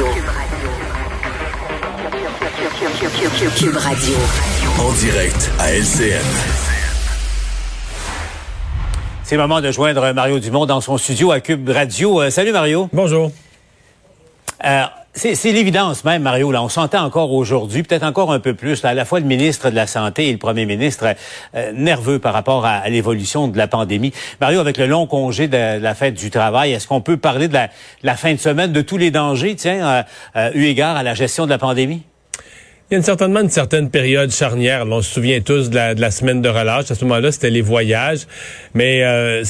Radio. Cube Radio. En direct à LCN. C'est le moment de joindre Mario Dumont dans son studio à Cube Radio. Euh, salut Mario. Bonjour. Euh, c'est l'évidence même, Mario. Là, on s'entend encore aujourd'hui, peut-être encore un peu plus. À la fois le ministre de la Santé et le premier ministre euh, nerveux par rapport à, l'évolution de la pandémie. Mario, avec le long congé de, la fête du travail, est-ce qu'on peut parler de la, fin de semaine, de tous les dangers, tiens, euh, eu égard à la gestion de la pandémie? Il y a certainement une certaine période charnière. on se souvient tous de la, semaine de relâche. À ce moment-là, c'était les voyages. Mais euh,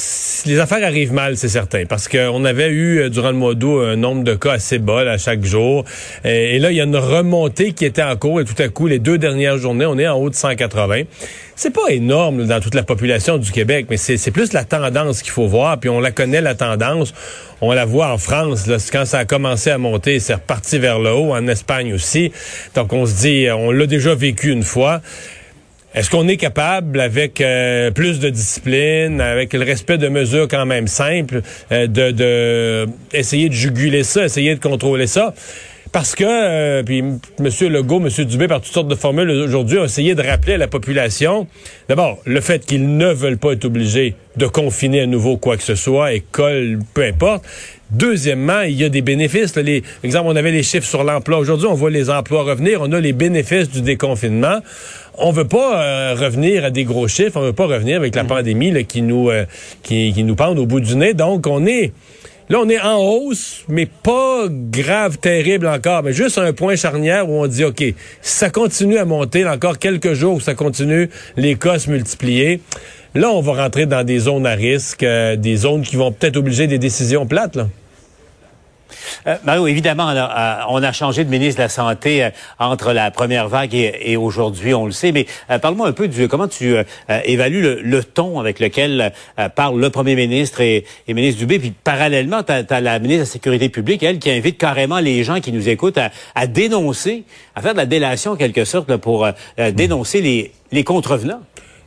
les affaires arrivent mal, c'est certain. Parce qu'on avait eu, euh, durant le mois d'août, un nombre de cas assez bas à chaque jour. Et, et, là, il y a une remontée qui était en cours. Et tout à coup, les deux dernières journées, on est en haut de 180 c'est pas énorme dans toute la population du Québec, mais c'est plus la tendance qu'il faut voir. Puis on la connaît, la tendance. On la voit en France. Là, quand ça a commencé à monter, c'est reparti vers le haut. En Espagne aussi. Donc on se dit, on l'a déjà vécu une fois. Est-ce qu'on est capable, avec euh, plus de discipline, avec le respect de mesures quand même simples, euh, de, de essayer de juguler ça, essayer de contrôler ça? Parce que, euh, puis M. Legault, M. Dubé, par toutes sortes de formules aujourd'hui, ont essayé de rappeler à la population, d'abord, le fait qu'ils ne veulent pas être obligés de confiner à nouveau quoi que ce soit, école, peu importe. Deuxièmement, il y a des bénéfices. Là, les, exemple, on avait les chiffres sur l'emploi. Aujourd'hui, on voit les emplois revenir. On a les bénéfices du déconfinement. On veut pas euh, revenir à des gros chiffres. On veut pas revenir avec la mmh. pandémie là, qui nous euh, qui, qui nous pend au bout du nez. Donc, on est Là, on est en hausse, mais pas grave, terrible encore, mais juste un point charnière où on dit, OK, si ça continue à monter, encore quelques jours, ça continue, les cas se là, on va rentrer dans des zones à risque, euh, des zones qui vont peut-être obliger des décisions plates, là. Euh, Mario, évidemment, euh, on a changé de ministre de la Santé euh, entre la première vague et, aujourd'hui, on le sait. Mais parle-moi un peu du comment tu évalues le, ton avec lequel parle le premier ministre et, et ministre Dubé. Puis parallèlement, tu as, la ministre de la Sécurité publique, elle, qui invite carrément les gens qui nous écoutent à, dénoncer, à faire de la délation en quelque sorte pour dénoncer les, contrevenants.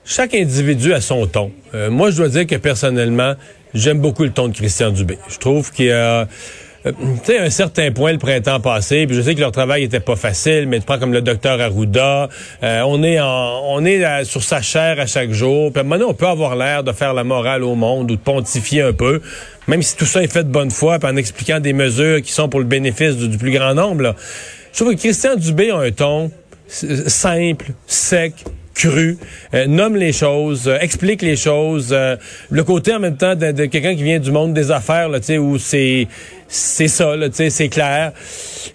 Chaque individu a son ton. moi, je dois dire que personnellement, j'aime beaucoup le ton de Christian Dubé. Je trouve qu'il a euh, tu sais, un certain point le printemps passé, puis je sais que leur travail était pas facile, mais tu prends comme le docteur Arruda, euh, on est en, on est sur sa chair à chaque jour. Puis maintenant, on peut avoir l'air de faire la morale au monde ou de pontifier un peu, même si tout ça est fait de bonne foi, puis en expliquant des mesures qui sont pour le bénéfice du, plus grand nombre. Je trouve que Christian Dubé a un ton simple, sec, cru, nomme les choses, explique les choses. le côté en même temps de, quelqu'un qui vient du monde des affaires, là, où c'est c'est ça, là, c'est clair.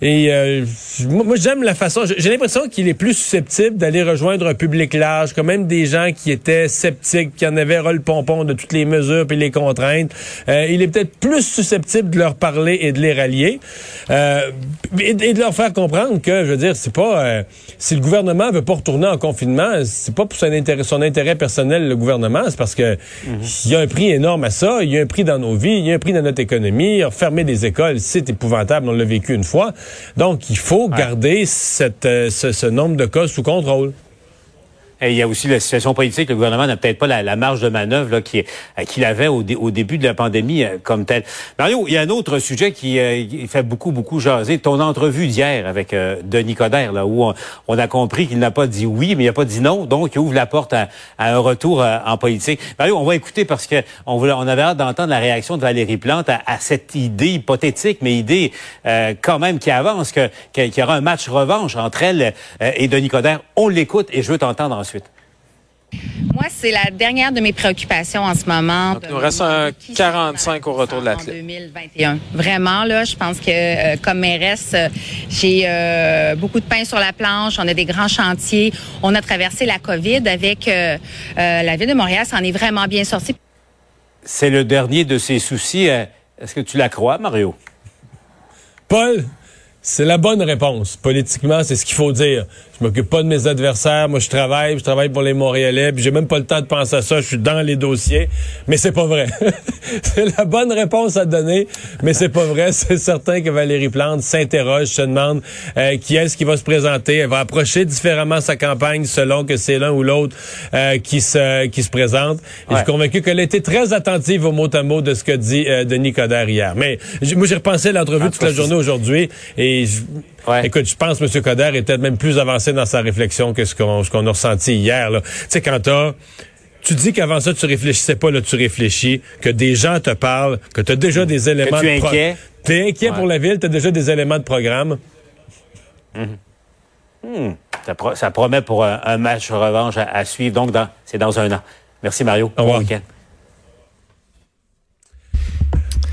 Euh, moi, j'aime la façon. J'ai l'impression qu'il est plus susceptible d'aller rejoindre un public large, quand même des gens qui étaient sceptiques, qui en avaient ras le pompon de toutes les mesures et les contraintes. Euh, il est peut-être plus susceptible de leur parler et de les rallier euh, et, de leur faire comprendre que, je veux dire, c'est pas euh, si le gouvernement veut pas retourner en confinement, c'est pas pour son intérêt, son intérêt personnel le gouvernement, c'est parce que il y a un prix énorme à ça. Il y a un prix dans nos vies, il y a un prix dans notre économie. Fermer des écoles, c'est épouvantable. On l'a vécu une fois. Donc, il faut garder cette, euh, ce, nombre de cas sous contrôle. Et il y a aussi la situation politique. Le gouvernement n'a peut-être pas la, marge de manœuvre euh, qu'il avait au, début de la pandémie euh, comme tel. Mario, il y a un autre sujet qui, fait beaucoup, beaucoup jaser. Ton entrevue d'hier avec Denis Coderre, là, où on, a compris qu'il n'a pas dit oui, mais il n'a pas dit non. Donc, il ouvre la porte à, un retour en politique. Mario, on va écouter parce que on, on avait hâte d'entendre la réaction de Valérie Plante à, cette idée hypothétique, mais idée quand même qui avance, que, qu'il y aura un match revanche entre elle et Denis Coderre. On l'écoute et je veux t'entendre ensuite. Moi, c'est la dernière de mes préoccupations en ce moment. il nous reste un 45 au retour de l'athlète. 2021. Vraiment, là, je pense que euh, comme mairesse, euh, j'ai euh, beaucoup de pain sur la planche. On a des grands chantiers. On a traversé la COVID avec la ville de Montréal. Ça en est vraiment bien sorti. C'est le dernier de ses soucis. Est-ce que tu la crois, Mario? Paul, c'est la bonne réponse. Politiquement, c'est ce qu'il faut dire. Je m'occupe pas de mes adversaires. Moi, je travaille, je travaille pour les Montréalais. Puis j'ai même pas le temps de penser à ça. Je suis dans les dossiers. Mais c'est pas vrai. c'est la bonne réponse à donner, mais c'est pas vrai. C'est certain que Valérie Plante s'interroge, se demande euh, qui est-ce qui va se présenter. Elle va approcher différemment sa campagne selon que c'est l'un ou l'autre euh, qui se qui se présente. Et je suis convaincu qu'elle été très attentive au mot à mot de ce que dit euh, Denis Coderre hier. Mais moi, j'ai repensé l'entrevue toute la journée aujourd'hui et Mais je- Ouais. écoute, je pense que M. Coder est peut-être même plus avancé dans sa réflexion que ce qu'on a ressenti hier. Tu sais, quand t'as tu dis qu'avant ça, tu réfléchissais pas, là, tu réfléchis, que des gens te parlent, que tu as déjà des éléments tu es de inquiet. T'es inquiet Ouais. pour la ville, tu as déjà des éléments de programme. Ça, pro- ça promet pour un, un match revanche à, à suivre. Donc, c'est dans un an. Merci, Mario. Au revoir. Bon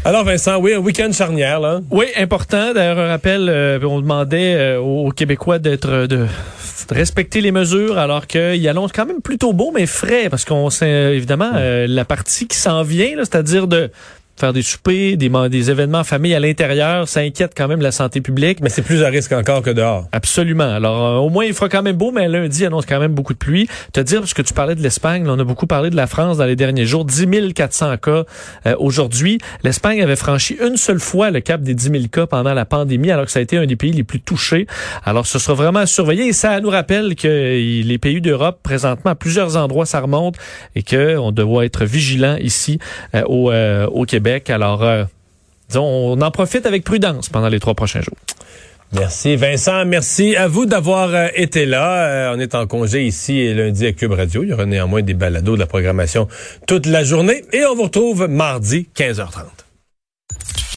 Alors, Vincent, oui, un week-end charnière, là. Oui, important. D'ailleurs, un rappel, euh, on demandait euh, aux Québécois d'être euh, de, de respecter les mesures, alors qu'il annonce quand même plutôt beau, mais frais, parce qu'on sait euh, évidemment euh, la partie qui s'en vient, là, c'est-à-dire de faire des soupers, des, des événements en famille à l'intérieur, ça inquiète quand même la santé publique. Mais c'est plus à risque encore que dehors. Absolument. Alors, euh, au moins, il fera quand même beau, mais lundi annonce quand même beaucoup de pluie. Te dire, parce que tu parlais de l'Espagne, on a beaucoup parlé de la France dans les derniers jours. 10 400 cas euh, aujourd'hui. L'Espagne avait franchi une seule fois le cap des 10 000 cas pendant la pandémie, alors que ça a été un des pays les plus touchés. Alors, ce sera vraiment à surveiller. Et ça nous rappelle que les pays d'Europe, présentement, à plusieurs endroits, ça remonte et que on doit être vigilant ici euh, au, euh, au Québec. Alors, euh, disons, on en profite avec prudence pendant les trois prochains jours. Merci, Vincent. Merci à vous d'avoir euh, été là. Euh, on est en congé ici lundi à Cube Radio. Il y aura néanmoins des balados de la programmation toute la journée. Et on vous retrouve mardi, 15h30.